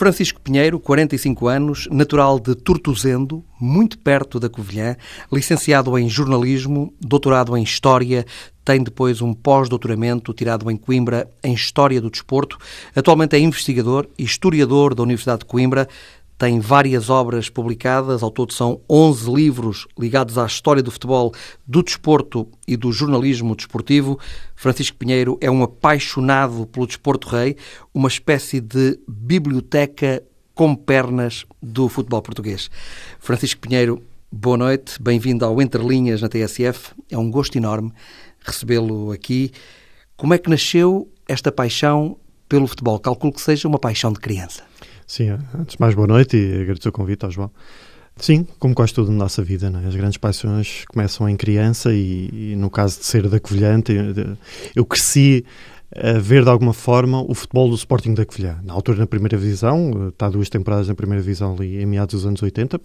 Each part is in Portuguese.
Francisco Pinheiro, 45 anos, natural de Tortuzendo, muito perto da Covilhã, licenciado em jornalismo, doutorado em História, tem depois um pós-doutoramento tirado em Coimbra em História do Desporto. Atualmente é investigador e historiador da Universidade de Coimbra. Tem várias obras publicadas, ao todo são 11 livros ligados à história do futebol, do desporto e do jornalismo desportivo. Francisco Pinheiro é um apaixonado pelo desporto rei, uma espécie de biblioteca com pernas do futebol português. Francisco Pinheiro, boa noite, bem-vindo ao Entre Linhas na TSF. É um gosto enorme recebê-lo aqui. Como é que nasceu esta paixão pelo futebol? Calculo que seja uma paixão de criança. Sim, antes mais, boa noite e agradeço o convite ao João. Sim, como quase tudo na nossa vida, é? as grandes paixões começam em criança e, e no caso de ser da Covilhante, eu cresci a ver de alguma forma o futebol do Sporting da Covilhã. Na altura na primeira divisão, está duas temporadas na primeira divisão ali em meados dos anos 80,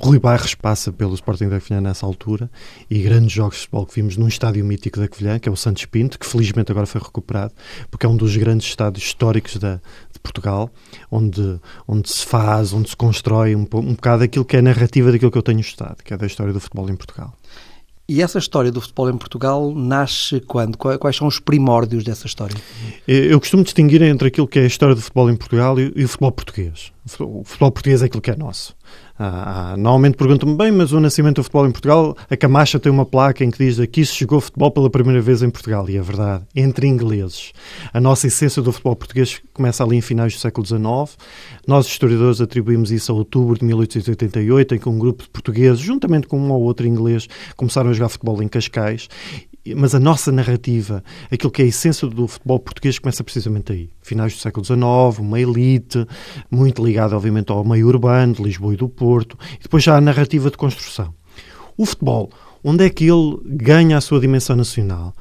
Rui Barres passa pelo Sporting da Covilhã nessa altura e grandes jogos de futebol que vimos num estádio mítico da Covilhã, que é o Santos Pinto, que felizmente agora foi recuperado, porque é um dos grandes estádios históricos da, de Portugal, onde, onde se faz, onde se constrói um, um bocado aquilo que é a narrativa daquilo que eu tenho estado, que é da história do futebol em Portugal. E essa história do futebol em Portugal nasce quando? Quais são os primórdios dessa história? Eu costumo distinguir entre aquilo que é a história do futebol em Portugal e, o futebol português. O futebol português é aquilo que é nosso. Ah, ah, normalmente perguntam-me bem, mas o nascimento do futebol em Portugal, a Camacha tem uma placa em que diz aqui se jogou futebol pela primeira vez em Portugal, e é verdade, entre ingleses. A nossa essência do futebol português começa ali em finais do século XIX. Nós, historiadores, atribuímos isso a outubro de 1888, em que um grupo de portugueses, juntamente com um ou outro inglês, começaram a jogar futebol em Cascais mas a nossa narrativa, aquilo que é a essência do futebol português, começa precisamente aí. Finais do século XIX, uma elite, muito ligada, obviamente, ao meio urbano, de Lisboa e do Porto, e depois já a narrativa de construção. O futebol, onde é que ele ganha a sua dimensão nacional?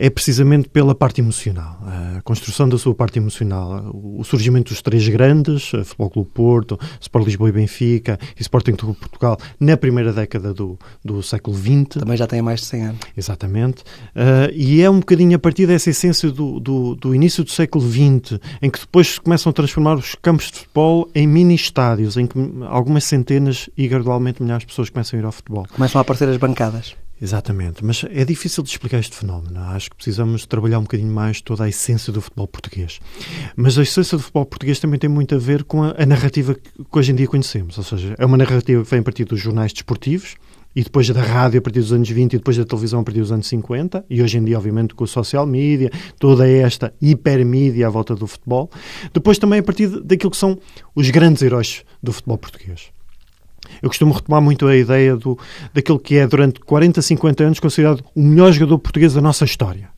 É precisamente pela parte emocional, a construção da sua parte emocional, o surgimento dos três grandes, Futebol Clube Porto, Sport Lisboa e Benfica e Sporting Clube Portugal, na primeira década do, do século XX. Também já tem mais de 100 anos. Exatamente. Uh, e é um bocadinho a partir dessa essência do, do, do, início do século XX, em que depois se começam a transformar os campos de futebol em mini-estádios, em que algumas centenas e gradualmente milhares de pessoas começam a ir ao futebol. Começam a aparecer as bancadas. Exatamente, mas é difícil de explicar este fenómeno. Acho que precisamos trabalhar um bocadinho mais toda a essência do futebol português. Mas a essência do futebol português também tem muito a ver com a, a narrativa que hoje em dia conhecemos. Ou seja, é uma narrativa que vem a partir dos jornais desportivos, e depois da rádio a partir dos anos 20 e depois da televisão a partir dos anos 50 e hoje em dia obviamente com o social media, toda esta hipermídia à volta do futebol. Depois também a partir daquilo que são os grandes heróis do futebol português. Eu costumo retomar muito a ideia do, daquele que é, durante 40, 50 anos, considerado o melhor jogador português da nossa história,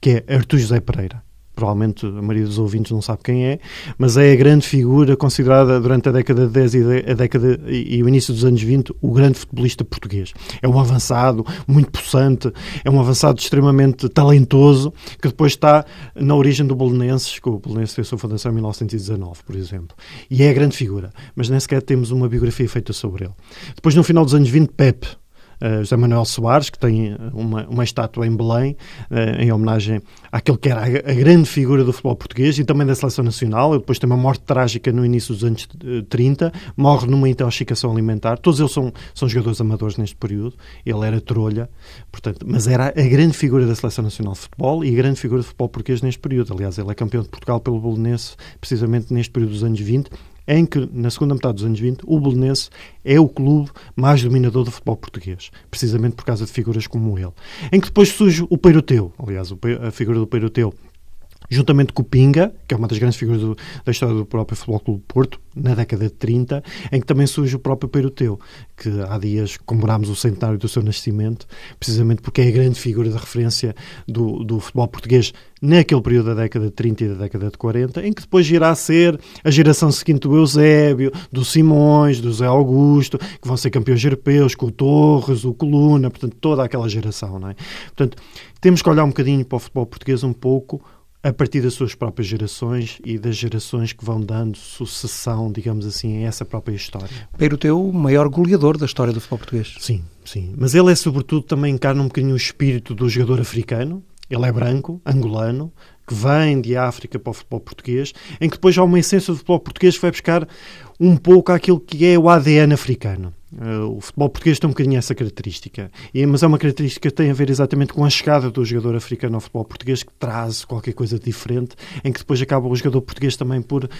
que é Artur José Pereira provavelmente a maioria dos ouvintes não sabe quem é, mas é a grande figura considerada durante a década de 10 e, a década, e o início dos anos 20 o grande futebolista português. É um avançado muito possante, é um avançado extremamente talentoso, que depois está na origem do Bolonenses, que o Bolonenses fez sua fundação em 1919, por exemplo. E é a grande figura, mas nem sequer temos uma biografia feita sobre ele. Depois, no final dos anos 20, Pepe, uh, José Manuel Soares, que tem uma, uma estátua em Belém, uh, em homenagem àquele que era a, a, grande figura do futebol português e também da seleção nacional. Ele depois tem uma morte trágica no início dos anos 30, eh, morre numa intoxicação alimentar. Todos eles são, são jogadores amadores neste período. Ele era trolha, portanto, mas era a grande figura da seleção nacional de futebol e a grande figura do futebol português neste período. Aliás, ele é campeão de Portugal pelo Bolonense, precisamente neste período dos anos 20 em que, na segunda metade dos anos 20, o Belenense é o clube mais dominador do futebol português, precisamente por causa de figuras como ele. Em que depois surge o Peiroteu, aliás, a figura do Peiroteu juntamente com o Pinga, que é uma das grandes figuras do, da história do próprio Futebol Clube Porto, na década de 30, em que também surge o próprio Peiroteu, que há dias comemorámos o centenário do seu nascimento, precisamente porque é a grande figura de referência do, do futebol português naquele período da década de 30 e da década de 40, em que depois irá ser a geração seguinte do Eusébio, do Simões, do Zé Augusto, que vão ser campeões europeus, com o Torres, o Coluna, portanto, toda aquela geração. Não é? Portanto, temos que olhar um bocadinho para o futebol português um pouco a partir das suas próprias gerações e das gerações que vão dando sucessão, digamos assim, a essa própria história. Peiroteu, o maior goleador da história do futebol português. Sim, sim. Mas ele é, sobretudo, também encarna um bocadinho o espírito do jogador africano. Ele é branco, angolano, que vêm de África para o futebol português, em que depois há uma essência do futebol português que vai buscar um pouco aquilo que é o ADN africano. Uh, o futebol português tem um bocadinho essa característica, e, mas é uma característica que tem a ver exatamente com a chegada do jogador africano ao futebol português, que traz qualquer coisa diferente, em que depois acaba o jogador português também por,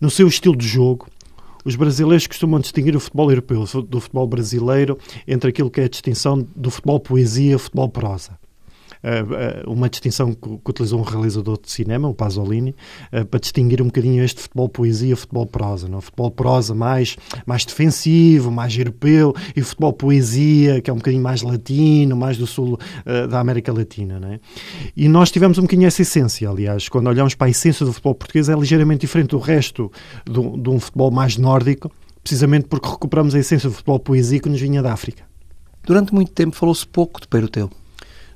no seu estilo de jogo, os brasileiros costumam distinguir o futebol europeu do futebol brasileiro entre aquilo que é a distinção do futebol poesia e futebol prosa. Eh, eh, uma distinção que, utilizou um realizador de cinema, o Pasolini, eh, para distinguir um bocadinho este futebol poesia futebol prosa. Não? O futebol prosa mais, mais defensivo, mais europeu, e futebol poesia, que é um bocadinho mais latino, mais do sul da América Latina. Não é? E nós tivemos um bocadinho essa essência, aliás, quando olhamos para a essência do futebol português, é ligeiramente diferente do resto do, de um futebol mais nórdico, precisamente porque recuperamos a essência do futebol poesia que nos vinha da África. Durante muito tempo falou-se pouco de Peiroteu.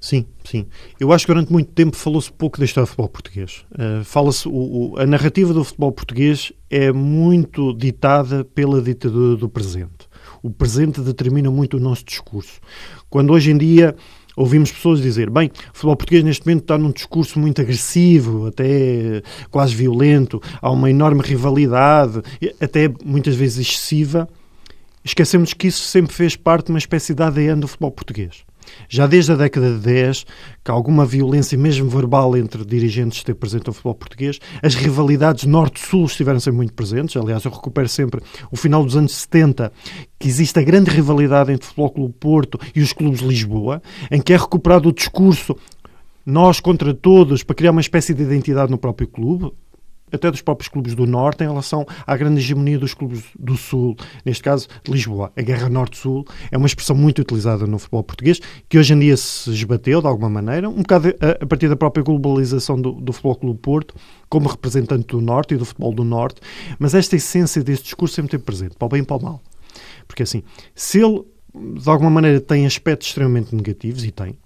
Sim, sim. Eu acho que durante muito tempo falou-se pouco da história do futebol português. Uh, Fala-se a narrativa do futebol português é muito ditada pela ditadura do presente. O presente determina muito o nosso discurso. Quando hoje em dia ouvimos pessoas dizer, bem, o futebol português neste momento está num discurso muito agressivo, até quase violento, há uma enorme rivalidade, até muitas vezes excessiva. Esquecemos que isso sempre fez parte de uma espécie de ADN do futebol português. Já desde a década de 10, que alguma violência, mesmo verbal, entre dirigentes esteve presente no futebol português, as rivalidades norte-sul estiveram sempre muito presentes. Aliás, eu recupero sempre o final dos anos 70, que existe a grande rivalidade entre o Futebol Clube Porto e os clubes de Lisboa, em que é recuperado o discurso nós contra todos para criar uma espécie de identidade no próprio clube até dos próprios clubes do Norte em relação à grande hegemonia dos clubes do Sul, neste caso de Lisboa. A guerra Norte-Sul é uma expressão muito utilizada no futebol português, que hoje em dia se esbateu de alguma maneira, um bocado a, a partir da própria globalização do, do Futebol Clube Porto, como representante do Norte e do futebol do Norte, mas esta essência deste discurso sempre teve presente, para o bem e para o mal. Porque assim, se ele de alguma maneira tem aspectos extremamente negativos, e tem,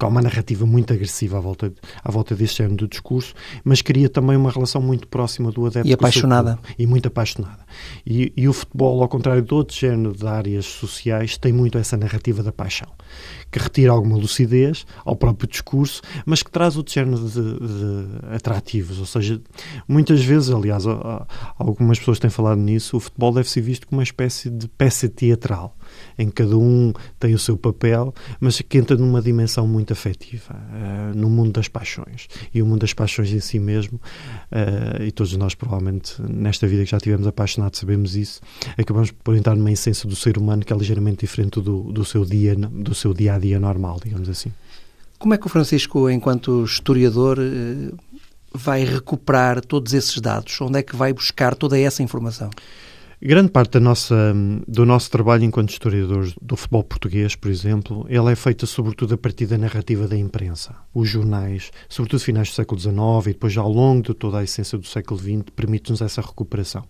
porque há uma narrativa muito agressiva à volta, à volta deste género do discurso, mas cria também uma relação muito próxima do adepto. E apaixonada. e muito apaixonada. E, e, o futebol, ao contrário de outros géneros de áreas sociais, tem muito essa narrativa da paixão, que retira alguma lucidez ao próprio discurso, mas que traz outro género de, de atrativos. Ou seja, muitas vezes, aliás, algumas pessoas têm falado nisso, o futebol deve ser visto como uma espécie de peça teatral em cada um tem o seu papel, mas que entra numa dimensão muito afetiva, uh, no mundo das paixões. E o mundo das paixões em si mesmo, uh, e todos nós provavelmente nesta vida que já tivemos apaixonados sabemos isso, acabamos por entrar numa essência do ser humano que é ligeiramente diferente do, do, seu, dia, do seu dia a dia normal, digamos assim. Como é que o Francisco, enquanto historiador, eh, vai recuperar todos esses dados? Onde é que vai buscar toda essa informação? Grande parte da nossa, do nosso trabalho enquanto historiadores do futebol português, por exemplo, ele é feita sobretudo a partir da narrativa da imprensa. Os jornais, sobretudo finais do século XIX e depois ao longo de toda a essência do século XX, permite-nos essa recuperação.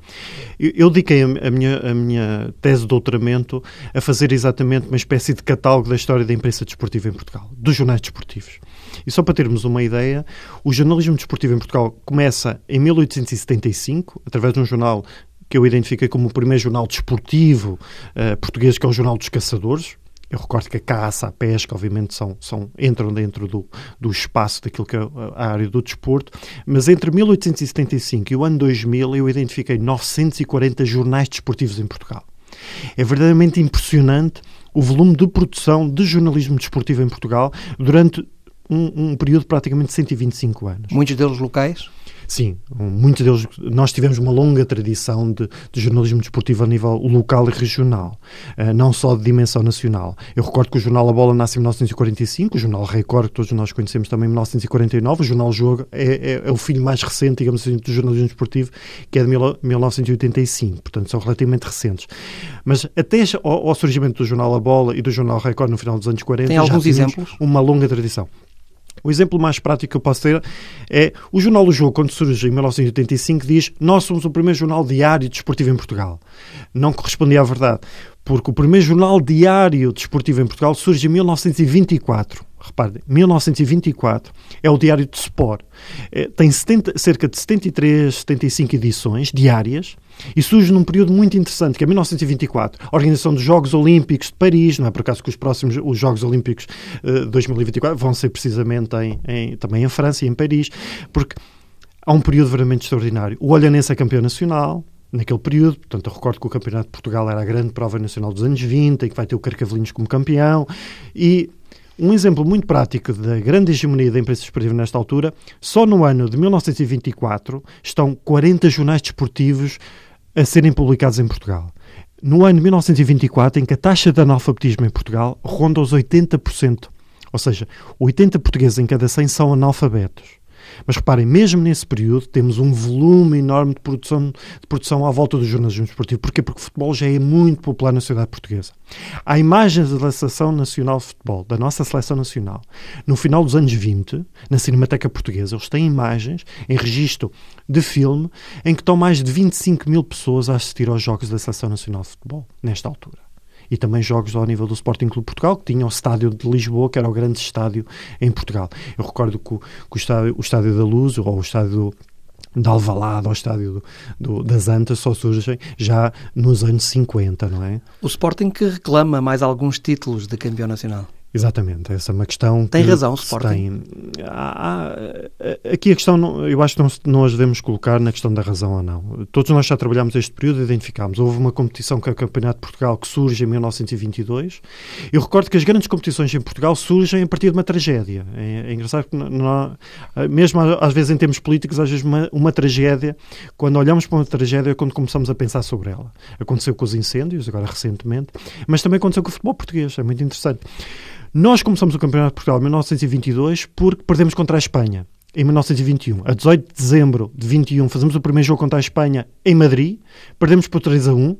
Eu, eu dediquei a, a, minha, a minha tese de doutoramento a fazer exatamente uma espécie de catálogo da história da imprensa desportiva em Portugal, dos jornais desportivos. E só para termos uma ideia, o jornalismo desportivo em Portugal começa em 1875, através de um jornal que eu identifiquei como o primeiro jornal desportivo uh, português, que é o Jornal dos Caçadores. Eu recordo que a caça, a pesca, obviamente, são, são, entram dentro do, do espaço daquilo que é a área do desporto, mas entre 1875 e o ano 2000 eu identifiquei 940 jornais desportivos em Portugal. É verdadeiramente impressionante o volume de produção de jornalismo desportivo em Portugal durante um, um período de praticamente 125 anos. Muitos deles locais? Sim, muitos deles. Nós tivemos uma longa tradição de, de jornalismo desportivo a nível local e regional, uh, não só de dimensão nacional. Eu recordo que o jornal A Bola nasce em 1945, o jornal Record, que todos nós conhecemos também em 1949, o jornal Jogo é, é, é o filho mais recente, digamos assim, do jornalismo desportivo, que é de mil, 1985, portanto são relativamente recentes. Mas até ao, ao, surgimento do jornal A Bola e do jornal Record no final dos anos 40, Tem alguns exemplos? uma longa tradição. O exemplo mais prático que eu posso ter é o Jornal do Jogo, quando surge em 1985, diz nós somos o primeiro jornal diário desportivo em Portugal. Não correspondia à verdade, porque o primeiro jornal diário desportivo em Portugal surge em 1924. Repare, 1924, é o Diário de Sport. É, tem 70, cerca de 73, 75 edições diárias e surge num período muito interessante, que é 1924, a organização dos Jogos Olímpicos de Paris, não é por acaso que os próximos os Jogos Olímpicos de uh, 2024 vão ser precisamente em, em, também em França e em Paris, porque há um período verdadeiramente extraordinário. O Olhanense é campeão nacional, naquele período. Portanto, eu recordo que o Campeonato de Portugal era a grande prova nacional dos anos 20 e que vai ter o Carcavelinhos como campeão. E um exemplo muito prático da grande hegemonia da imprensa esportiva nesta altura, só no ano de 1924 estão 40 jornais desportivos a serem publicados em Portugal. No ano de 1924, em que a taxa de analfabetismo em Portugal ronda os 80%, ou seja, 80 portugueses em cada 100 são analfabetos. Mas reparem, mesmo nesse período, temos um volume enorme de produção, de produção à volta do jornalismo esportivo. Porquê? Porque o futebol já é muito popular na sociedade portuguesa. Há imagens da Seleção Nacional de Futebol, da nossa Seleção Nacional, no final dos anos 20, na Cinemateca Portuguesa, eles têm imagens em registro de filme em que estão mais de 25 mil pessoas a assistir aos Jogos da Seleção Nacional de Futebol, nesta altura e também jogos ao nível do Sporting Clube Portugal, que tinha o estádio de Lisboa, que era o grande estádio em Portugal. Eu recordo que o, que o, estádio, o estádio da Luz, ou o estádio de Alvalade ao estádio do, do, das Antas só surgem já nos anos 50, não é? O Sporting que reclama mais alguns títulos de campeão nacional. Exatamente, essa é uma questão Tem razão o Sporting. Tem. Há, há, aqui a questão, eu acho que não, não as devemos colocar na questão da razão ou não. Todos nós já trabalhamos este período e identificámos. Houve uma competição que é o Campeonato de Portugal que surge em 1922. Eu recordo que as grandes competições em Portugal surgem a partir de uma tragédia. É, é engraçado que, não, mesmo às vezes em termos políticos, às vezes uma, uma tragédia, quando olhamos para uma tragédia é quando começamos a pensar sobre ela. Aconteceu com os incêndios, agora recentemente, mas também aconteceu com o futebol português. É muito interessante. Nós começamos o Campeonato de Portugal em 1922 porque perdemos contra a Espanha. Em 1921, a 18 de dezembro de 21, fazemos o primeiro jogo contra a Espanha em Madrid, perdemos por 3 a 1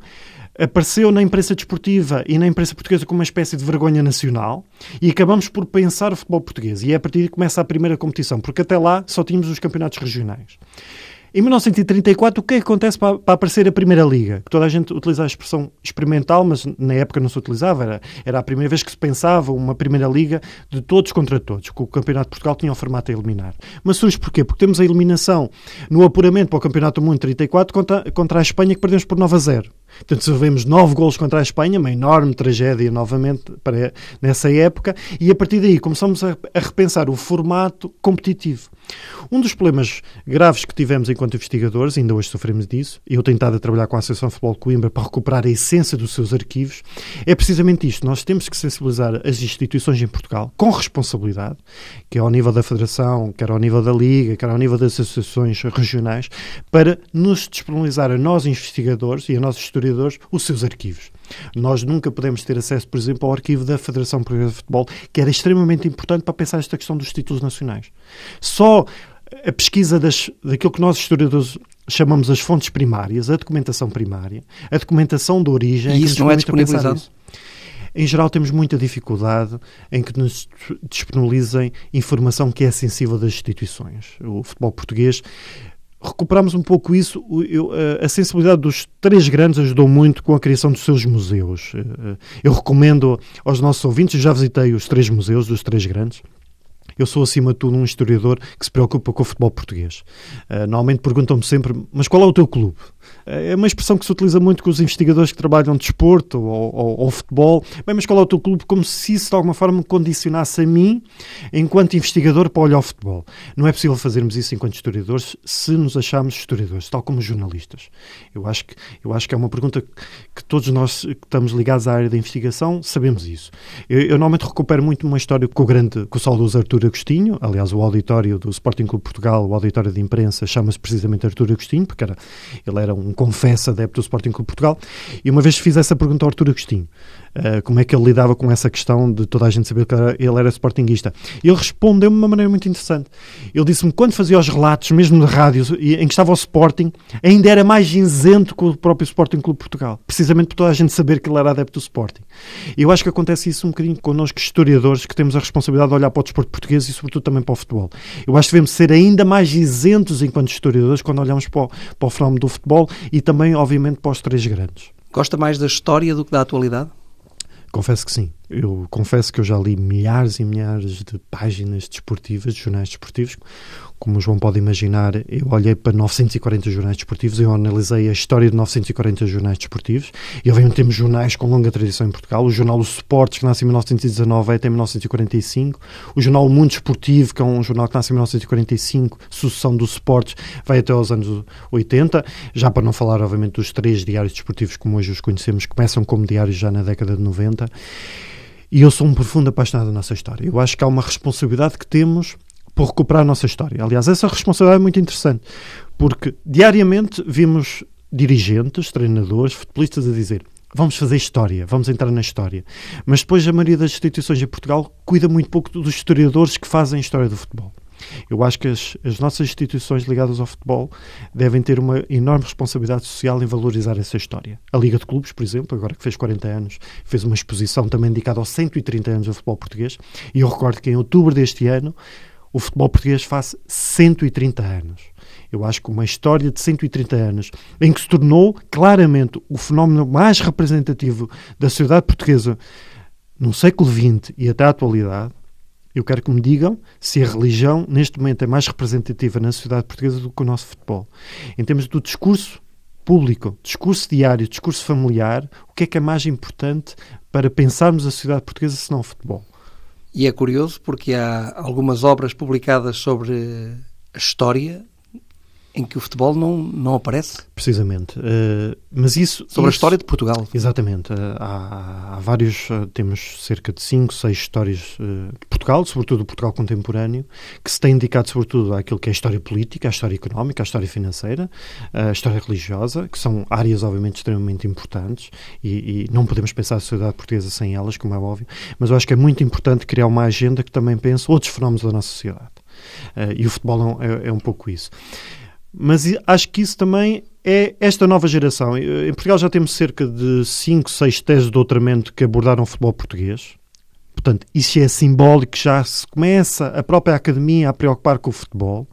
apareceu na imprensa desportiva e na imprensa portuguesa como uma espécie de vergonha nacional e acabamos por pensar o futebol português. E é a partir de que começa a primeira competição, porque até lá só tínhamos os campeonatos regionais. Em 1934, o que é que acontece para, para, aparecer a Primeira Liga? Que toda a gente utiliza a expressão experimental, mas na época não se utilizava. Era, era a primeira vez que se pensava uma Primeira Liga de todos contra todos, que o Campeonato de Portugal tinha o formato a eliminar. Mas surge porquê? Porque temos a eliminação no apuramento para o Campeonato do Mundo 34 contra, contra a Espanha, que perdemos por 9 a 0. Portanto, sofremos nove golos contra a Espanha, uma enorme tragédia novamente para, nessa época, e a partir daí começamos a, a repensar o formato competitivo. Um dos problemas graves que tivemos enquanto investigadores, ainda hoje sofremos disso, e eu tenho estado a trabalhar com a Associação de Futebol de Coimbra para recuperar a essência dos seus arquivos, é precisamente isto. Nós temos que sensibilizar as instituições em Portugal com responsabilidade, que é ao nível da Federação, quer ao nível da Liga, quer ao nível das associações regionais, para nos disponibilizar a nós investigadores e a nós historiadores os seus arquivos. Nós nunca podemos ter acesso, por exemplo, ao arquivo da Federação Portuguesa de Futebol, que era extremamente importante para pensar esta questão dos títulos nacionais. Só a pesquisa das, daquilo que nós historiadores chamamos as fontes primárias, a documentação primária, a documentação de origem... E isso não é disponibilizado? Em geral, temos muita dificuldade em que nos disponibilizem informação que é sensível das instituições. O futebol português recuperamos um pouco isso. Eu, a sensibilidade dos três grandes ajudou muito com a criação dos seus museus. Eh, eh, eu recomendo aos nossos ouvintes, já visitei os três museus dos três grandes. Eu sou, acima de tudo, um historiador que se preocupa com o futebol português. Uh, normalmente perguntam-me sempre, mas qual é o teu clube? É uma expressão que se utiliza muito com os investigadores que trabalham de desporto ou, ou, ou, futebol. Bem, mas qual é o teu clube? Como se isso de alguma forma me condicionasse a mim, enquanto investigador, para olhar o futebol. Não é possível fazermos isso enquanto historiadores se nos acharmos historiadores, tal como jornalistas. Eu acho que, eu acho que é uma pergunta que todos nós que estamos ligados à área da investigação sabemos isso. Eu, eu normalmente recupero muito uma história com o grande, com o saudoso Artur Agostinho, aliás, o auditório do Sporting Clube Portugal, o auditório de imprensa, chama-se precisamente Artur Agostinho, porque era, ele era um confessa adepto do Sporting Clube Portugal, e uma vez fiz essa pergunta ao Artur Agostinho. Uh, como é que ele lidava com essa questão de toda a gente saber que ele era sportinguista. Ele respondeu-me de uma maneira muito interessante. Ele disse-me quando fazia os relatos, mesmo de rádio, em que estava o Sporting, ainda era mais isento que o próprio Sporting Clube Portugal. Precisamente por toda a gente saber que ele era adepto do Sporting. E eu acho que acontece isso um bocadinho connosco, historiadores, que temos a responsabilidade de olhar para o desporto português e, sobretudo, também para o futebol. Eu acho que devemos ser ainda mais isentos enquanto historiadores quando olhamos para o, para o fenómeno do futebol e também, obviamente, para os três grandes. Gosta mais da história do que da atualidade? Confesso que sim. Eu confesso que eu já li milhares e milhares de páginas desportivas, de jornais desportivos. Como o João pode imaginar, eu olhei para 940 jornais desportivos, eu analisei a história de 940 jornais desportivos e, obviamente, temos jornais com longa tradição em Portugal. O jornal O Sports, que nasce em 1919, vai até 1945. O jornal O Mundo Esportivo, que é um jornal que nasce em 1945, sucessão do Sports, vai até aos anos 80. Já para não falar, obviamente, dos três diários desportivos como hoje os conhecemos, começam como diários já na década de 90. E eu sou um profundo apaixonado da nossa história. Eu acho que há uma responsabilidade que temos por recuperar a nossa história. Aliás, essa responsabilidade é muito interessante, porque diariamente vimos dirigentes, treinadores, futebolistas a dizer vamos fazer história, vamos entrar na história. Mas depois a maioria das instituições em Portugal cuida muito pouco dos historiadores que fazem a história do futebol. Eu acho que as, as, nossas instituições ligadas ao futebol devem ter uma enorme responsabilidade social em valorizar essa história. A Liga de Clubes, por exemplo, agora que fez 40 anos, fez uma exposição também dedicada aos 130 anos do futebol português. E eu recordo que em outubro deste ano o futebol português faz 130 anos. Eu acho que uma história de 130 anos em que se tornou claramente o fenómeno mais representativo da sociedade portuguesa no século XX e até à atualidade, eu quero que me digam se a religião, neste momento, é mais representativa na sociedade portuguesa do que o nosso futebol. Em termos do discurso público, discurso diário, discurso familiar, o que é que é mais importante para pensarmos a sociedade portuguesa se não o futebol? E é curioso porque há algumas obras publicadas sobre a história em que o futebol não, não aparece. Precisamente. Uh, mas isso... Sobre isso, a história de Portugal. Exatamente. Uh, há, há, vários, uh, temos cerca de cinco, seis histórias de Portugal, sobretudo Portugal contemporâneo, que se tem indicado sobretudo àquilo que é a história política, a história económica, a história financeira, a história religiosa, que são áreas obviamente extremamente importantes e, e não podemos pensar a sociedade portuguesa sem elas, como é óbvio, mas eu acho que é muito importante criar uma agenda que também pense outros fenómenos da nossa sociedade. e o futebol é, é um pouco isso. Mas acho que isso também é esta nova geração. Em Portugal já temos cerca de 5, 6 teses de doutoramento que abordaram o futebol português. Portanto, isso é simbólico, já se começa a própria academia a preocupar com o futebol,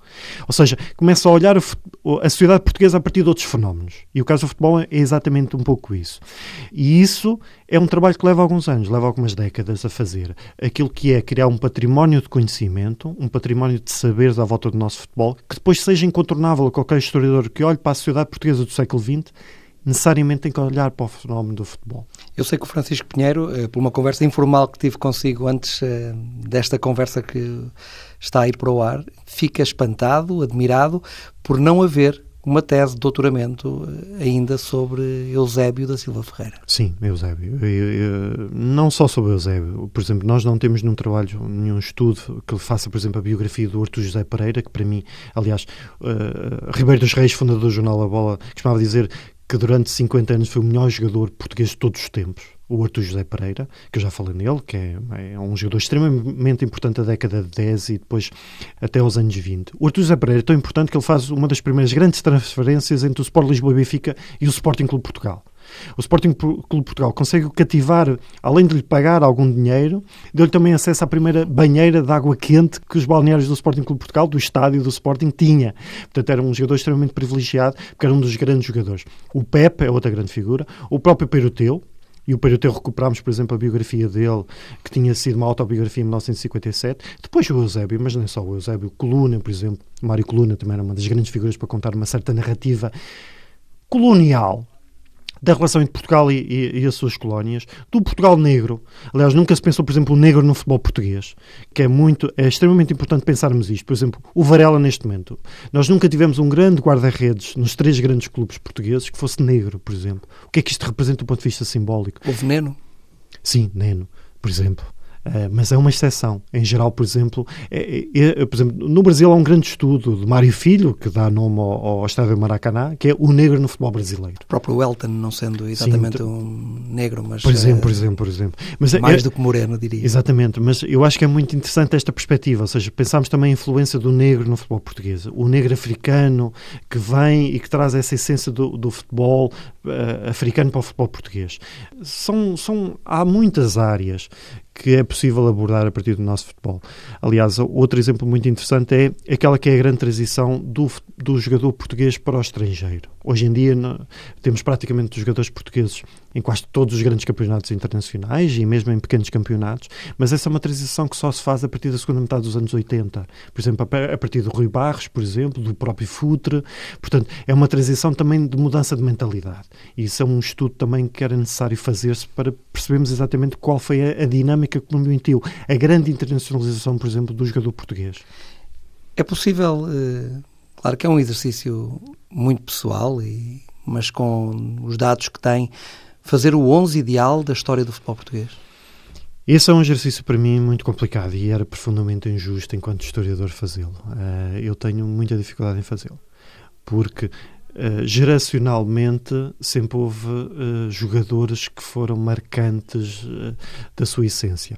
ou seja, começa a olhar a, sociedade portuguesa a partir de outros fenómenos. E o caso do futebol é exatamente um pouco isso. E isso é um trabalho que leva alguns anos, leva algumas décadas a fazer. Aquilo que é criar um património de conhecimento, um património de saberes à volta do nosso futebol, que depois seja incontornável a qualquer historiador que olhe para a sociedade portuguesa do século XX necessariamente tem que olhar para o fenómeno do futebol. Eu sei que o Francisco Pinheiro, eh, por uma conversa informal que tive consigo antes eh, desta conversa que está a ir para o ar, fica espantado, admirado por não haver uma tese de doutoramento eh, ainda sobre Eusébio da Silva Ferreira. Sim, Eusébio. Eu, eu, não só sobre Eusébio. Por exemplo, nós não temos nenhum trabalho, nenhum estudo que faça, por exemplo, a biografia do Horto José Pereira, que para mim, aliás, uh, Ribeiro dos Reis, fundador do jornal A Bola, costumava dizer que durante 50 anos foi o melhor jogador português de todos os tempos, o Artur José Pereira, que eu já falei nele, que é, é, um jogador extremamente importante da década de 10 e depois até aos anos 20. O Artur José Pereira é tão importante que ele faz uma das primeiras grandes transferências entre o Sport Lisboa e Benfica e o Sporting Clube Portugal. O Sporting Clube Portugal consegue cativar, além de lhe pagar algum dinheiro, deu-lhe também acesso à primeira banheira de água quente que os balneários do Sporting Clube Portugal, do estádio do Sporting, tinha. Portanto, era um jogador extremamente privilegiado, porque era um dos grandes jogadores. O Pepe é outra grande figura, o próprio Peruteu, e o Peruteu recuperámos, por exemplo, a biografia dele, que tinha sido uma autobiografia em 1957. Depois o Eusébio, mas nem só o Eusébio, Coluna, por exemplo, Mário Coluna também era uma das grandes figuras para contar uma certa narrativa colonial da relação entre Portugal e, e, e, as suas colónias, do Portugal negro. Aliás, nunca se pensou, por exemplo, o negro no futebol português, que é muito, é extremamente importante pensarmos isto. Por exemplo, o Varela neste momento. Nós nunca tivemos um grande guarda-redes nos três grandes clubes portugueses que fosse negro, por exemplo. O que é que isto representa do ponto de vista simbólico? O veneno? Sim, Neno, por exemplo. Uh, mas é uma exceção. Em geral, por exemplo, é, é, é, por exemplo, no Brasil há um grande estudo de Mário Filho, que dá nome ao, ao Estádio Maracanã, que é o negro no futebol brasileiro. O próprio Elton, não sendo exatamente Sim, um negro, mas... Por exemplo, uh, por exemplo, por exemplo. Mas é, mais do que moreno, diria. Exatamente, mas eu acho que é muito interessante esta perspectiva, ou seja, pensarmos também a influência do negro no futebol português. O negro africano que vem e que traz essa essência do, do futebol uh, africano para o futebol português. São, são, há muitas áreas que é possível abordar a partir do nosso futebol. Aliás, outro exemplo muito interessante é aquela que é a grande transição do, do jogador português para o estrangeiro. Hoje em dia temos praticamente os jogadores portugueses em quase todos os grandes campeonatos internacionais e mesmo em pequenos campeonatos, mas essa é uma transição que só se faz a partir da segunda metade dos anos 80. Por exemplo, a partir do Rui Barros, por exemplo, do próprio Futre. Portanto, é uma transição também de mudança de mentalidade. E isso é um estudo também que era necessário fazer-se para percebermos exatamente qual foi a, a dinâmica que permitiu a grande internacionalização, por exemplo, do jogador português. É possível, eh, claro que é um exercício muito pessoal, e, mas com os dados que tem, fazer o 11 ideal da história do futebol português? Esse é um exercício para mim muito complicado e era profundamente injusto enquanto historiador fazê-lo. Uh, eu tenho muita dificuldade em fazê-lo, porque uh, geracionalmente sempre houve uh, jogadores que foram marcantes da sua essência.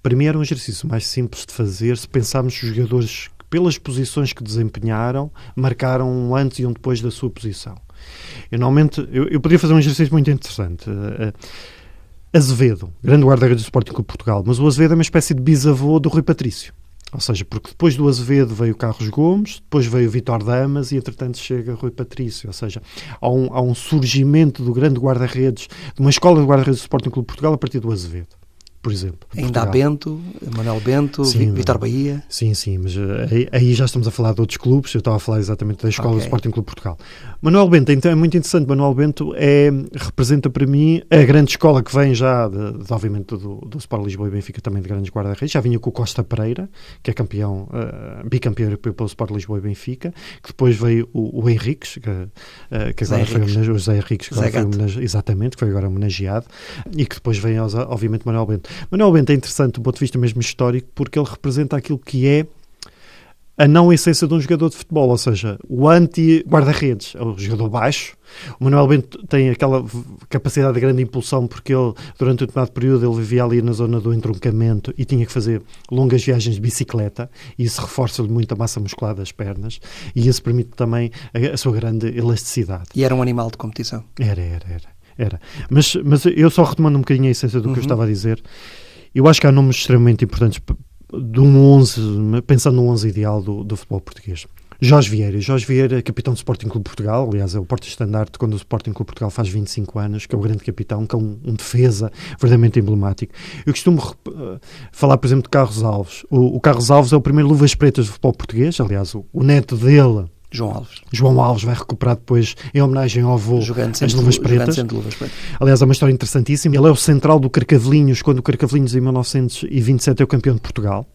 Para mim era um exercício mais simples de fazer se pensarmos os jogadores pelas posições que desempenharam, marcaram um antes e um depois da sua posição. Eu, normalmente, eu, eu podia fazer um exercício muito interessante. Uh, Azevedo, grande guarda-redes do Sporting Clube Portugal, mas o Azevedo é uma espécie de bisavô do Rui Patrício. Ou seja, porque depois do Azevedo veio Carlos Gomes, depois veio Vitor Damas e, entretanto, chega Rui Patrício. Ou seja, há um, há um surgimento do grande guarda-redes, de uma escola de guarda-redes do Sporting Clube Portugal a partir do Azevedo por exemplo. Ainda há Bento, Manuel Bento, sim, Vitor Bahia. Sim, sim, mas eh, aí, aí, já estamos a falar de outros clubes, eu estava a falar exatamente da escola okay. do Sporting Clube Portugal. Manuel Bento, então é muito interessante, Manuel Bento é, representa para mim a grande escola que vem já, de, de obviamente, do, do Sport Lisboa e Benfica, também de grandes guarda-redes, já vinha com o Costa Pereira, que é campeão, uh, bicampeão europeu pelo Sport Lisboa e Benfica, que depois veio o, o Henriques, que, uh, que agora foi homenageado, o José Henriques, que agora foi exatamente, que foi agora homenageado, e que depois vem, obviamente, Manuel Bento. Manuel Bento é interessante do ponto de vista mesmo histórico porque ele representa aquilo que é a não essência de um jogador de futebol, ou seja, o anti-guarda-redes, é o jogador baixo. O Manuel Bento tem aquela capacidade de grande impulsão porque ele, durante um determinado período, ele vivia ali na zona do entroncamento e tinha que fazer longas viagens de bicicleta e isso reforça-lhe muito a massa muscular das pernas e isso permite também a, a sua grande elasticidade. E era um animal de competição? Era, era, era. Era. Mas, mas eu só retomando um bocadinho a essência do que uhum. eu estava a dizer, eu acho que há nomes extremamente importantes de um 11, pensando no 11 ideal do, do futebol português. Jorge Vieira. Jorge Vieira, capitão do Sporting Clube Portugal, aliás, é o porta-estandarte quando o Sporting Clube Portugal faz 25 anos, que é o grande capitão, que é um, um defesa verdadeiramente emblemático. Eu costumo uh, falar, por exemplo, de Carlos Alves. O, o, Carlos Alves é o primeiro luvas pretas do futebol português, aliás, o, o neto dele João Alves. João Alves vai recuperar depois, em homenagem ao avô, jogando as luvas pretas. luvas pretas. Aliás, é uma história interessantíssima. Ele é o central do Carcavelinhos, quando o Carcavelinhos, em 1927, é o campeão de Portugal.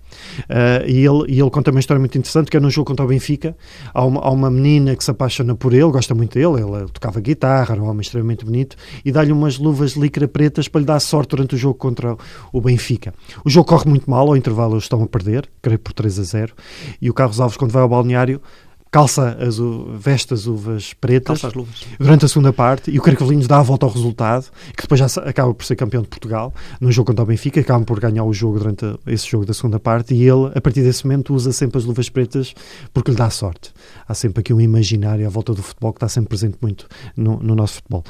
Uh, e, ele, e ele conta uma história muito interessante, que é num jogo contra o Benfica, há uma, há uma menina que se apaixona por ele, gosta muito dele, ele, tocava guitarra, era um homem extremamente bonito, e dá-lhe umas luvas de licra pretas para lhe dar sorte durante o jogo contra o Benfica. O jogo corre muito mal, ao intervalo eles estão a perder, creio por 3 a 0, e o Carlos Alves, quando vai ao balneário, calça as, veste as uvas pretas durante a segunda parte e o Carcavelinhos dá a volta ao resultado, que depois já acaba por ser campeão de Portugal num jogo contra o Benfica, acaba por ganhar o jogo durante esse jogo da segunda parte e ele, a partir desse momento, usa sempre as luvas pretas porque lhe dá sorte. Há sempre aqui um imaginário à volta do futebol que está sempre presente muito no, no nosso futebol.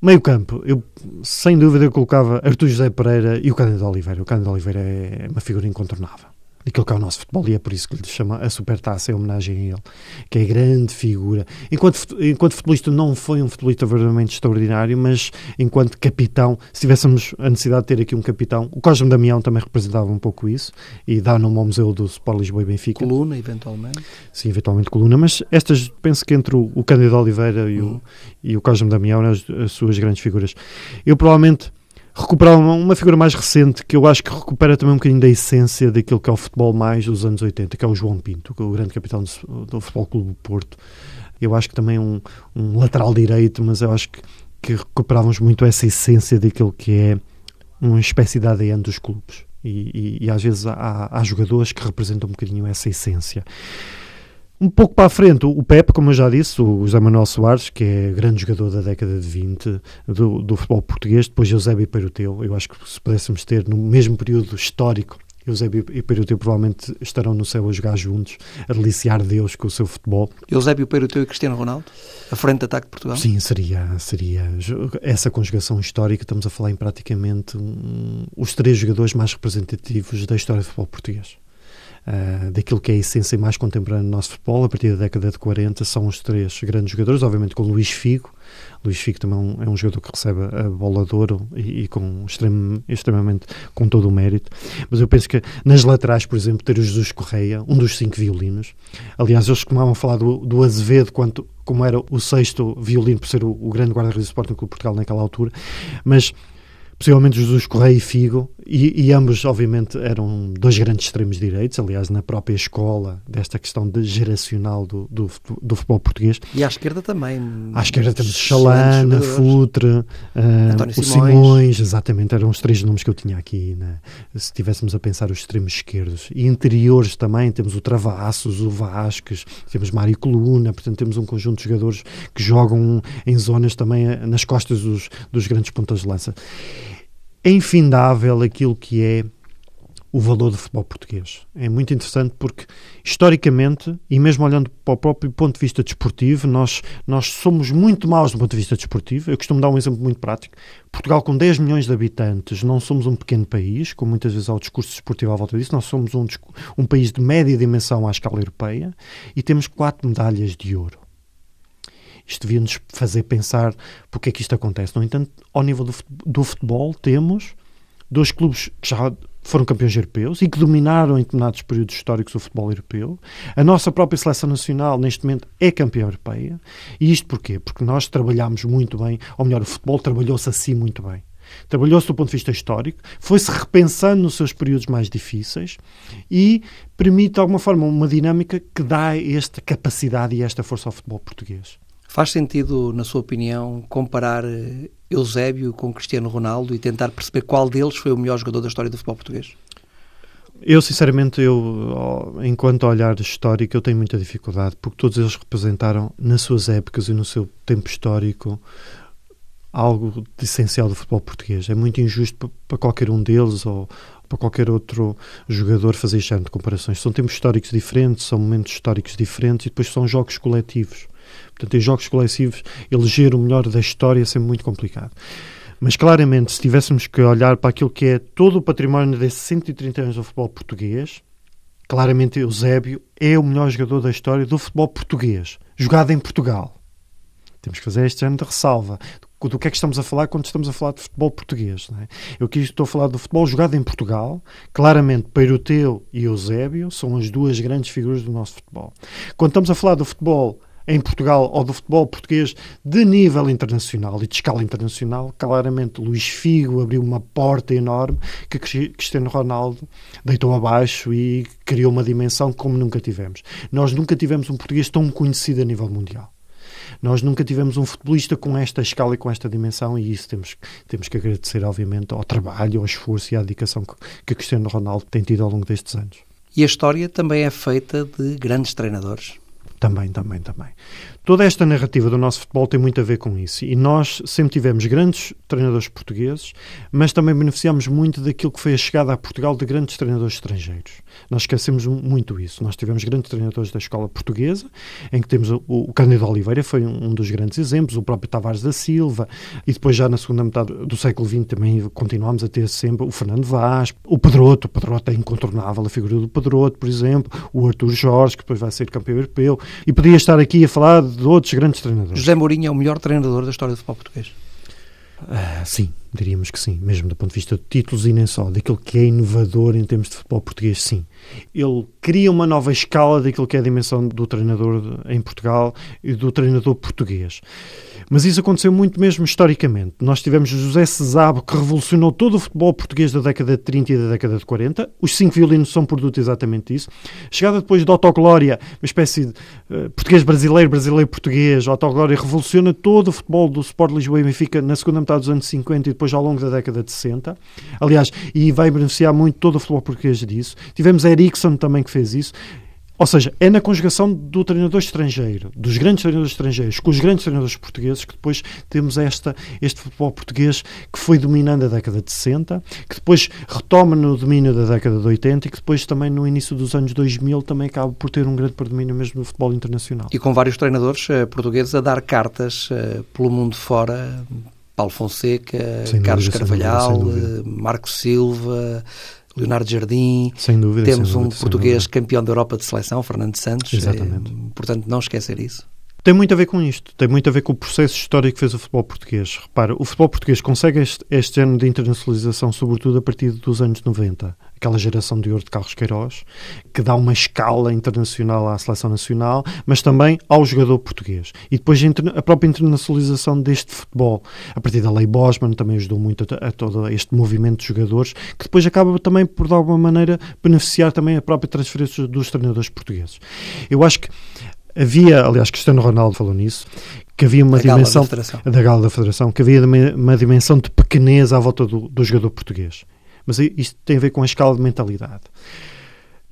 Meio campo, eu sem dúvida eu colocava Artur José Pereira e o Cândido Oliveira. O Cândido Oliveira é uma figura incontornável daquilo que é o nosso futebol e é por isso que lhe chama a Supertaça em homenagem a ele, que é grande figura. Enquanto, enquanto futebolista não foi um futebolista verdadeiramente extraordinário, mas enquanto capitão, se tivéssemos a necessidade de ter aqui um capitão, o Cosme Damião também representava um pouco isso e dá nome ao Museu do Sport Lisboa e Benfica. Coluna, eventualmente. Sim, eventualmente coluna, mas estas, penso que entre o, o Cândido Oliveira e, uhum. o, e o Cosme Damião, as, as suas grandes figuras. Eu provavelmente recuperar uma, uma, figura mais recente que eu acho que recupera também um bocadinho da essência daquilo que é o futebol mais dos anos 80, que é o João Pinto, é o grande capitão do, do Futebol Clube do Porto. Eu acho que também é um, um lateral direito, mas eu acho que, que recuperávamos muito essa essência daquilo que é uma espécie de ADN dos clubes. E, e, e às vezes há, há jogadores que representam um bocadinho essa essência. Um pouco para a frente, o Pepe, como eu já disse, o José Manuel Soares, que é grande jogador da década de 20 do, do futebol português, depois Eusébio Peruteu. Eu acho que se pudéssemos ter no mesmo período histórico Eusébio e Peiroteu provavelmente estarão no céu a jogar juntos, a deliciar Deus com o seu futebol. Eusébio Peiroteu e Cristiano Ronaldo? A frente de ataque de Portugal? Sim, seria, seria essa conjugação histórica. Estamos a falar em praticamente um, os três jogadores mais representativos da história do futebol português. Uh, daquilo que é a essência mais contemporânea do nosso futebol, a partir da década de 40, são os três grandes jogadores, obviamente com Luís Figo, Luís Figo também é um, é jogador que recebe a bola de ouro e, e com extrem, extremamente com todo o mérito. Mas eu penso que nas laterais, por exemplo, ter o Jesus Correia, um dos cinco violinos. Aliás, eles costumavam falar do, do Azevedo quanto, como era o sexto violino, por ser o, o grande guarda-redes do Sporting Clube Portugal naquela altura. Mas possivelmente Jesus Correia e Figo, e, e, ambos, obviamente, eram dois grandes extremos direitos, aliás, na própria escola desta questão de geracional do, do, do futebol português. E à esquerda também. À esquerda temos Chalana, Futre, uh, o Simões. Simões. exatamente, eram os três nomes que eu tinha aqui, né? se estivéssemos a pensar os extremos esquerdos. E interiores também, temos o Travassos, o Vasques, temos Mário Coluna, portanto, temos um conjunto de jogadores que jogam em zonas também eh, nas costas dos, dos grandes pontas de lança é infindável aquilo que é o valor do futebol português. É muito interessante porque, historicamente, e mesmo olhando para o próprio ponto de vista desportivo, nós, nós somos muito maus do ponto de vista desportivo. Eu costumo dar um exemplo muito prático. Portugal, com 10 milhões de habitantes, não somos um pequeno país, como muitas vezes há o discurso desportivo à volta disso. Nós somos um, um país de média dimensão à escala europeia e temos quatro medalhas de ouro. Isto devia-nos fazer pensar porque é que isto acontece. No entanto, ao nível do futebol, temos dois clubes que já foram campeões europeus e que dominaram em determinados períodos históricos o futebol europeu. A nossa própria seleção nacional, neste momento, é campeã europeia. E isto porquê? Porque nós trabalhámos muito bem, ou melhor, o futebol trabalhou-se assim muito bem. Trabalhou-se do ponto de vista histórico, foi-se repensando nos seus períodos mais difíceis e permite, de alguma forma, uma dinâmica que dá esta capacidade e esta força ao futebol português. Faz sentido, na sua opinião, comparar eh, Eusébio com Cristiano Ronaldo e tentar perceber qual deles foi o melhor jogador da história do futebol português? Eu, sinceramente, eu, enquanto olhar histórico, eu tenho muita dificuldade, porque todos eles representaram, nas suas épocas e no seu tempo histórico, algo de essencial do futebol português. É muito injusto para qualquer um deles ou para qualquer outro jogador fazer este de comparações. São tempos históricos diferentes, são momentos históricos diferentes e depois são jogos coletivos. Portanto, em jogos coletivos, eleger o melhor da história é sempre muito complicado. Mas claramente, se tivéssemos que olhar para aquilo que é todo o património desses 130 anos do futebol português, claramente Eusébio é o melhor jogador da história do futebol português, jogado em Portugal. Temos que fazer este ano de ressalva. Do que é que estamos a falar quando estamos a falar de futebol português? É? Eu aqui estou a falar do futebol jogado em Portugal. Claramente, Peiroteu e Eusébio são as duas grandes figuras do nosso futebol. Quando estamos a falar do futebol em Portugal ou do futebol português de nível internacional e de escala internacional, claramente Luís Figo abriu uma porta enorme que Cristiano Ronaldo deitou abaixo e criou uma dimensão como nunca tivemos. Nós nunca tivemos um português tão conhecido a nível mundial. Nós nunca tivemos um futebolista com esta escala e com esta dimensão, e isso temos, temos que agradecer, obviamente, ao trabalho, ao esforço e à dedicação que, que Cristiano Ronaldo tem tido ao longo destes anos. E a história também é feita de grandes treinadores. Também, também, também. Toda esta narrativa do nosso futebol tem muito a ver com isso. E nós sempre tivemos grandes treinadores portugueses, mas também beneficiamos muito daquilo que foi a chegada a Portugal de grandes treinadores estrangeiros. Nós esquecemos muito isso. Nós tivemos grandes treinadores da escola portuguesa, em que temos o, o Cândido Oliveira, foi um, dos grandes exemplos, o próprio Tavares da Silva, e depois já na segunda metade do século XX também continuamos a ter sempre o Fernando Vaz, o Pedroto, o Pedroto é incontornável, a figura do Pedroto, por exemplo, o Artur Jorge, que depois vai ser campeão europeu, e podia estar aqui a falar de outros grandes treinadores. José Mourinho é o melhor treinador da história do futebol português? Ah, sim, diríamos que sim, mesmo do ponto de vista de títulos e nem só, daquilo que é inovador em termos de futebol português, sim. Ele cria uma nova escala daquilo que é a dimensão do treinador em Portugal e do treinador português. Mas isso aconteceu muito mesmo historicamente. Nós tivemos José Cesabo, que revolucionou todo o futebol português da década de 30 e da década de 40. Os cinco violinos são produto exatamente disso. Chegada depois de Otto Glória, uma espécie de uh, português brasileiro, brasileiro português, Otto Glória revoluciona todo o futebol do Sport Lisboa e Benfica na segunda metade dos anos 50 e depois ao longo da década de 60. Aliás, e vai beneficiar muito todo o futebol português disso. Tivemos Ericsson também que fez isso Ou seja, é na conjugação do treinador estrangeiro, dos grandes treinadores estrangeiros, com os grandes treinadores portugueses, que depois temos esta, este futebol português que foi dominando a década de 60, que depois retoma no domínio da década de 80 e que depois também no início dos anos 2000 também acaba por ter um grande predomínio mesmo no futebol internacional. E com vários treinadores uh, portugueses a dar cartas uh, pelo mundo fora, Paulo Fonseca, Carlos dúvida, Carvalhal, dúvida, Marco Silva, Leonardo Jardim. Sem dúvida. Temos sem um dúvida, português campeão da Europa de seleção, Fernando Santos. Exatamente. É, portanto, não esquecer isso. Tem muito a ver com isto, tem muito a ver com o processo histórico que fez o futebol português. Repara, o futebol português consegue este, este ano de internacionalização, sobretudo a partir dos anos 90. Aquela geração de ouro de Carlos Queiroz, que dá uma escala internacional à seleção nacional, mas também ao jogador português. E depois a própria internacionalização deste futebol, a partir da Lei Bosman, também ajudou muito a, a todo este movimento de jogadores, que depois acaba também por, de alguma maneira, beneficiar também a própria transferência dos treinadores portugueses. Eu acho que havia, aliás, Cristiano Ronaldo falou nisso, que havia uma da dimensão da, da gala da Federação, que havia uma, uma dimensão de pequenez à volta do, do, jogador português. Mas isto tem a ver com a escala de mentalidade.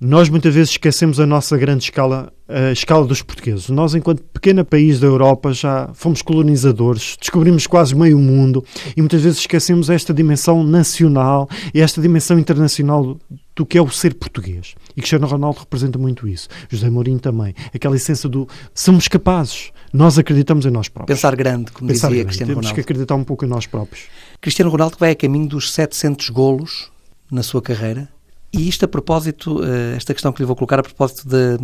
Nós muitas vezes esquecemos a nossa grande escala, a escala dos portugueses. Nós, enquanto pequeno país da Europa, já fomos colonizadores, descobrimos quase meio mundo e muitas vezes esquecemos esta dimensão nacional e esta dimensão internacional do que é o ser português. E Cristiano Ronaldo representa muito isso. José Mourinho também. Aquela essência do somos capazes, nós acreditamos em nós próprios. Pensar grande, como Pensar dizia grande. Cristiano Temos Ronaldo. que acreditar um pouco em nós próprios. Cristiano Ronaldo vai a caminho dos 700 golos na sua carreira. E isto a propósito, eh, esta questão que lhe vou colocar a propósito de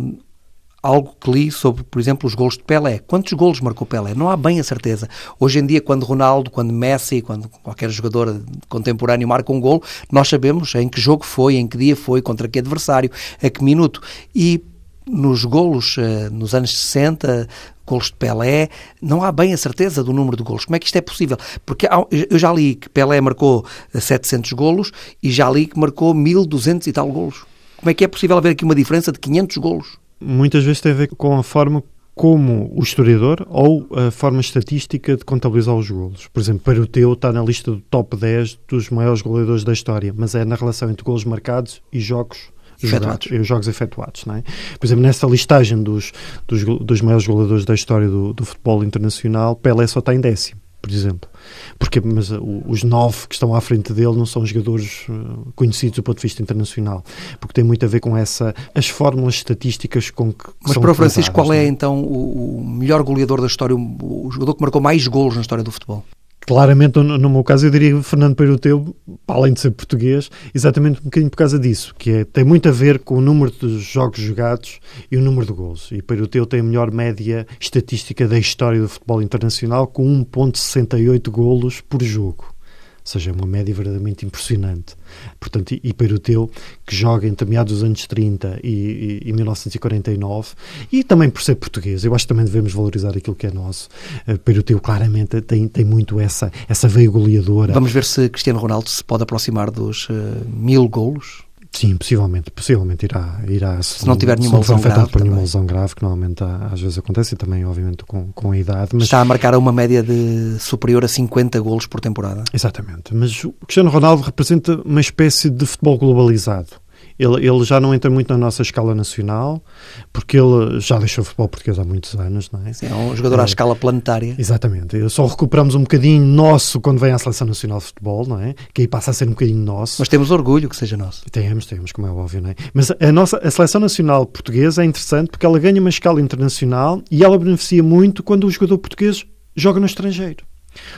algo que li sobre, por exemplo, os golos de Pelé. Quantos golos marcou Pelé? Não há bem a certeza. Hoje em dia, quando Ronaldo, quando Messi, quando qualquer jogador contemporâneo marca um golo, nós sabemos em que jogo foi, em que dia foi, contra que adversário, a que minuto. E nos golos, eh, nos anos 60, golos de Pelé, não há bem a certeza do número de golos. Como é que isto é possível? Porque eu já li que Pelé marcou 700 golos e já li que marcou 1200 e tal golos. Como é que é possível haver aqui uma diferença de 500 golos? Muitas vezes tem a ver com a forma como o historiador ou a forma estatística de contabilizar os golos. Por exemplo, para o teu está na lista do top 10 dos maiores goleadores da história, mas é na relação entre golos marcados e jogos efetuados. Jogados, jogos efetuados. Não é? Por exemplo, nesta listagem dos, dos, dos maiores goleadores da história do, do futebol internacional, Pelé só está em décimo por exemplo. Porque mas, uh, os nove que estão à frente dele não são jogadores uh, conhecidos do ponto de vista internacional, porque tem muito a ver com essa as fórmulas estatísticas com que, Mas para o Francisco, qual é, é então o, melhor goleador da história, o, o jogador que marcou mais golos na história do futebol? Claramente, no, meu caso, eu diria Fernando Peiroteu, além de ser português, exatamente um bocadinho por causa disso, que é, tem muito a ver com o número de jogos jogados e o número de gols. E Peiroteu tem a melhor média estatística da história do futebol internacional, com 1.68 golos por jogo seja, é uma média verdadeiramente impressionante. Portanto, e, e que joga entre meados dos anos 30 e, e, e, 1949, e também por ser português, eu acho que também devemos valorizar aquilo que é nosso. Uh, claramente tem, tem muito essa, essa veia goleadora. Vamos ver se Cristiano Ronaldo se pode aproximar dos uh, mil golos Sim, possivelmente, possivelmente irá, irá se não tiver nenhuma lesão grave, por nenhuma lesão grave, que normalmente às vezes acontece e também, obviamente, com, com a idade. Mas... Está a marcar uma média de superior a 50 golos por temporada. Exatamente, mas o Cristiano Ronaldo representa uma espécie de futebol globalizado. Ele, ele já não entra muito na nossa escala nacional, porque ele já deixou o futebol português há muitos anos, não é? Sim, é um jogador é, à escala planetária. Exatamente. Só recuperamos um bocadinho nosso quando vem à Seleção Nacional de Futebol, não é? Que aí passa a ser um bocadinho nosso. Mas temos orgulho que seja nosso. Temos, temos, como é óbvio, não é? Mas a nossa a Seleção Nacional Portuguesa é interessante porque ela ganha uma escala internacional e ela beneficia muito quando o jogador português joga no estrangeiro.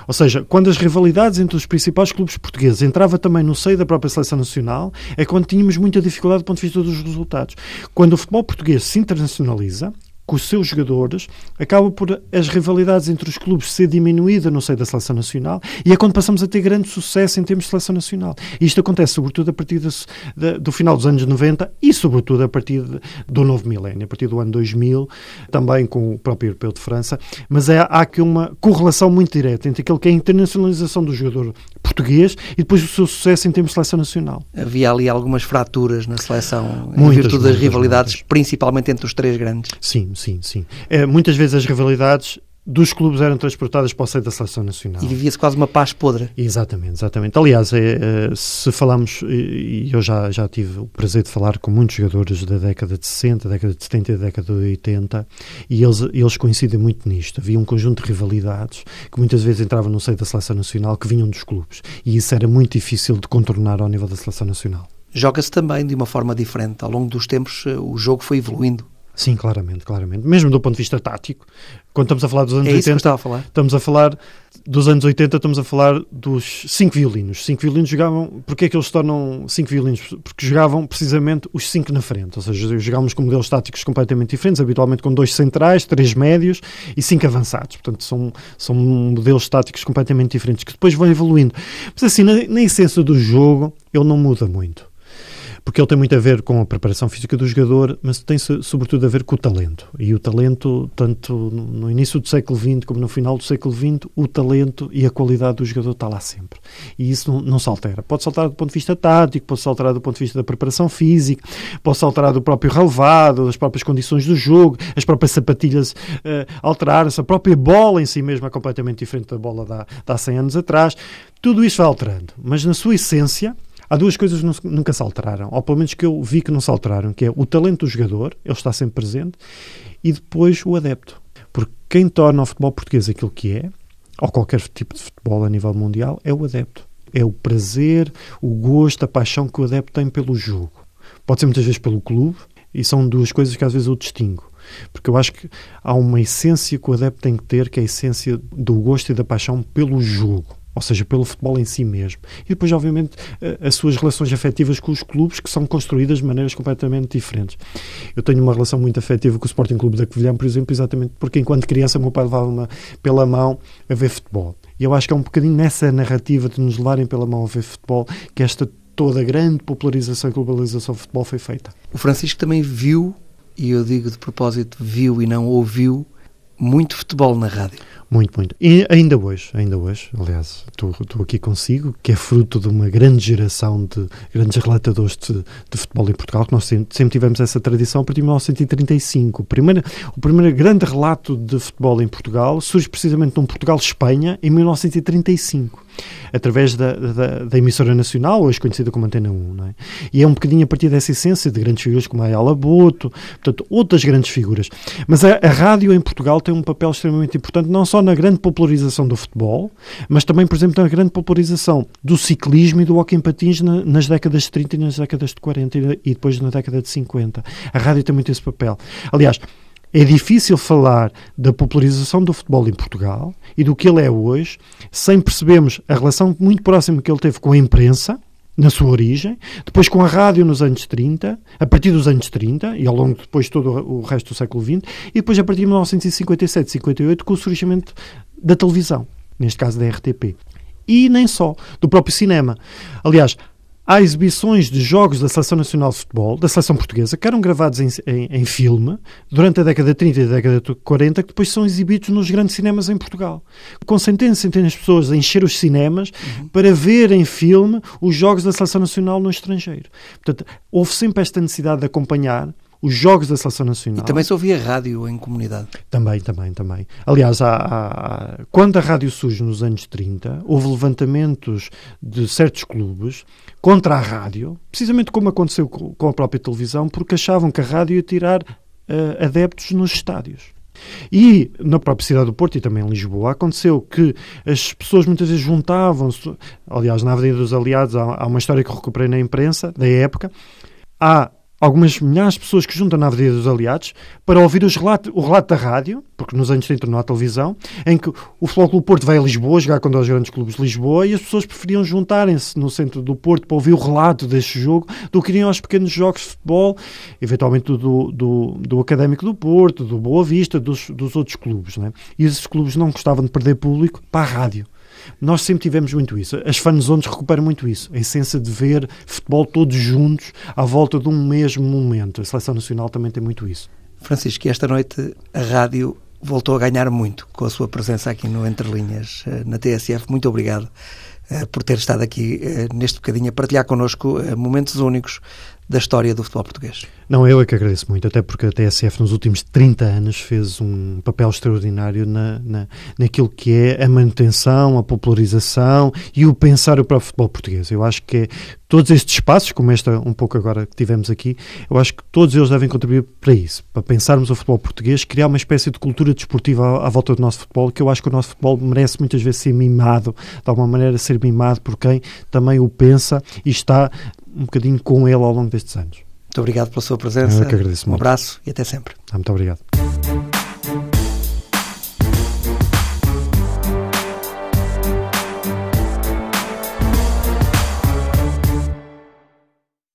Ou seja, quando as rivalidades entre os principais clubes portugueses entrava também no seio da própria seleção nacional, é quando tínhamos muita dificuldade do ponto de vista dos resultados. Quando o futebol português se internacionaliza, com os seus jogadores, acaba por as rivalidades entre os clubes ser diminuída no seio da seleção nacional e é quando passamos a ter grande sucesso em termos de seleção nacional. E isto acontece sobretudo a partir de, de, do final dos anos 90 e sobretudo a partir de, do novo milénio, a partir do ano 2000, também com o próprio Europeu de França, mas é, há aqui uma correlação muito direta entre aquilo que é a internacionalização do jogador português e depois o seu sucesso em termos de seleção nacional. Havia ali algumas fraturas na seleção muitas, em virtude das muitas, rivalidades, muitas. principalmente entre os três grandes. Sim, sim, sim. É, muitas vezes as rivalidades dos clubes eram transportadas para o seio da seleção nacional. E vivia-se quase uma paz podre. Exatamente, exatamente. Aliás, é, é, se falamos, e eu já, já tive o prazer de falar com muitos jogadores da década de 60, década de 70 e da década de 80, e eles, eles coincidem muito nisto. Havia um conjunto de rivalidades que muitas vezes entravam no seio da seleção nacional que vinham dos clubes. E isso era muito difícil de contornar ao nível da seleção nacional. Joga-se também de uma forma diferente. Ao longo dos tempos, eh, o jogo foi evoluindo. Sim, claramente, claramente. Mesmo do ponto de vista tático, quando estamos a falar dos anos é 80, a falar. estamos a falar dos anos 80, estamos a falar dos cinco violinos. Cinco violinos jogavam, porque é que eles se tornam cinco violinos? Porque jogavam precisamente os cinco na frente, ou seja, jogávamos com modelos táticos completamente diferentes, habitualmente com dois centrais, três médios e cinco avançados. Portanto, são, são modelos táticos completamente diferentes que depois vão evoluindo. Mas assim, na, na essência do jogo, ele não muda muito porque ele tem muito a ver com a preparação física do jogador, mas tem sobretudo a ver com o talento. E o talento, tanto no início do século XX como no final do século XX, o talento e a qualidade do jogador está lá sempre. E isso não, não se altera. Pode saltar do ponto de vista tático, pode saltar do ponto de vista da preparação física, pode saltar do próprio relevado, das próprias condições do jogo, as próprias sapatilhas uh, alterar-se, a própria bola em si mesma é completamente diferente da bola de de há 100 anos atrás. Tudo isso vai alterando. Mas na sua essência, Há duas coisas que nunca se alteraram, ou pelo menos que eu vi que não se alteraram, que é o talento do jogador, ele está sempre presente, e depois o adepto. Porque quem torna o futebol português aquilo que é, ou qualquer tipo de futebol a nível mundial, é o adepto. É o prazer, o gosto, a paixão que o adepto tem pelo jogo. Pode ser muitas vezes pelo clube, e são duas coisas que às vezes eu distingo. Porque eu acho que há uma essência que o adepto tem que ter, que é a essência do gosto e da paixão pelo jogo ou seja, pelo futebol em si mesmo. E depois, obviamente, as suas relações afetivas com os clubes, que são construídas de maneiras completamente diferentes. Eu tenho uma relação muito afetiva com o Sporting Clube da Covilhã, por exemplo, exatamente porque enquanto criança meu pai levava-me pela mão a ver futebol. E eu acho que é um bocadinho nessa narrativa de nos levarem pela mão a ver futebol que esta toda a grande popularização e globalização do futebol foi feita. O Francisco também viu, e eu digo de propósito viu e não ouviu, muito futebol na rádio. Muito, muito. E ainda hoje, ainda hoje, aliás, estou, aqui consigo, que é fruto de uma grande geração de grandes relatadores de, de futebol em Portugal, que nós sempre, sempre, tivemos essa tradição a partir de 1935. O primeiro, o primeiro grande relato de futebol em Portugal surge precisamente num Portugal-Espanha em 1935 através da, da, da, emissora nacional, hoje conhecida como Antena 1. Não é? E é um bocadinho a partir dessa essência de grandes figuras como a Ayala Boto, portanto, outras grandes figuras. Mas a, a rádio em Portugal tem um papel extremamente importante, não só na grande popularização do futebol, mas também, por exemplo, na grande popularização do ciclismo e do hockey em patins na, nas décadas de 30 e nas décadas de 40 e, e depois na década de 50. A rádio tem muito esse papel. Aliás, é difícil falar da popularização do futebol em Portugal e do que ele é hoje sem percebermos a relação muito próxima que ele teve com a imprensa, na sua origem, depois com a rádio nos anos 30, a partir dos anos 30 e ao longo de depois todo o resto do século XX, e depois a partir de 1957, 58 com o surgimento da televisão, neste caso da RTP. E nem só, do próprio cinema. Aliás, há exibições de jogos da Seleção Nacional de Futebol, da Seleção Portuguesa, que eram gravados em, em, em, filme durante a década de 30 e a década de 40, que depois são exibidos nos grandes cinemas em Portugal. Com centenas e centenas de pessoas a encher os cinemas uhum. para ver em filme os jogos da Seleção Nacional no estrangeiro. Portanto, houve sempre esta necessidade de acompanhar os jogos da Seleção Nacional. E também se ouvia rádio em comunidade. Também, também, também. Aliás, há, há, quando a rádio surge nos anos 30, houve levantamentos de certos clubes contra a rádio, precisamente como aconteceu com a própria televisão, porque achavam que a rádio ia tirar uh, adeptos nos estádios. E na própria cidade do Porto e também em Lisboa aconteceu que as pessoas muitas vezes juntavam-se. Aliás, na Avenida dos Aliados há, há uma história que recuperei na imprensa da época. Há algumas milhares de pessoas que juntam na Avenida dos Aliados para ouvir relato, o relato da rádio, porque nos anos 30 não há televisão, em que o Futebol Clube Porto vai a Lisboa jogar com dois grandes clubes de Lisboa e as pessoas preferiam juntarem-se no centro do Porto para ouvir o relato deste jogo do que iriam aos pequenos jogos de futebol, eventualmente do, do, do Académico do Porto, do Boa Vista, dos, dos outros clubes. Não é? E esses clubes não gostavam de perder público para a rádio. Nós sempre tivemos muito isso. As fanzones recuperam muito isso. A essência de ver futebol todos juntos à volta de um mesmo momento. A Seleção Nacional também tem muito isso. Francisco, esta noite a rádio voltou a ganhar muito com a sua presença aqui no Entre Linhas, eh, na TSF. Muito obrigado eh, por ter estado aqui eh, neste bocadinho a partilhar connosco momentos únicos da história do futebol português. Não, eu é que agradeço muito, até porque a TSF nos últimos 30 anos fez um papel extraordinário na, na, naquilo que é a manutenção, a popularização e o pensar o próprio futebol português. Eu acho que é, todos estes espaços, como esta um pouco agora que tivemos aqui, eu acho que todos eles devem contribuir para isso, para pensarmos o futebol português, criar uma espécie de cultura desportiva à, à volta do nosso futebol, que eu acho que o nosso futebol merece muitas vezes ser mimado, de alguma maneira ser mimado por quem também o pensa e está um bocadinho com ele ao longo destes anos. Muito obrigado pela sua presença. Eu que agradeço um muito. abraço e até sempre. Ah, muito obrigado.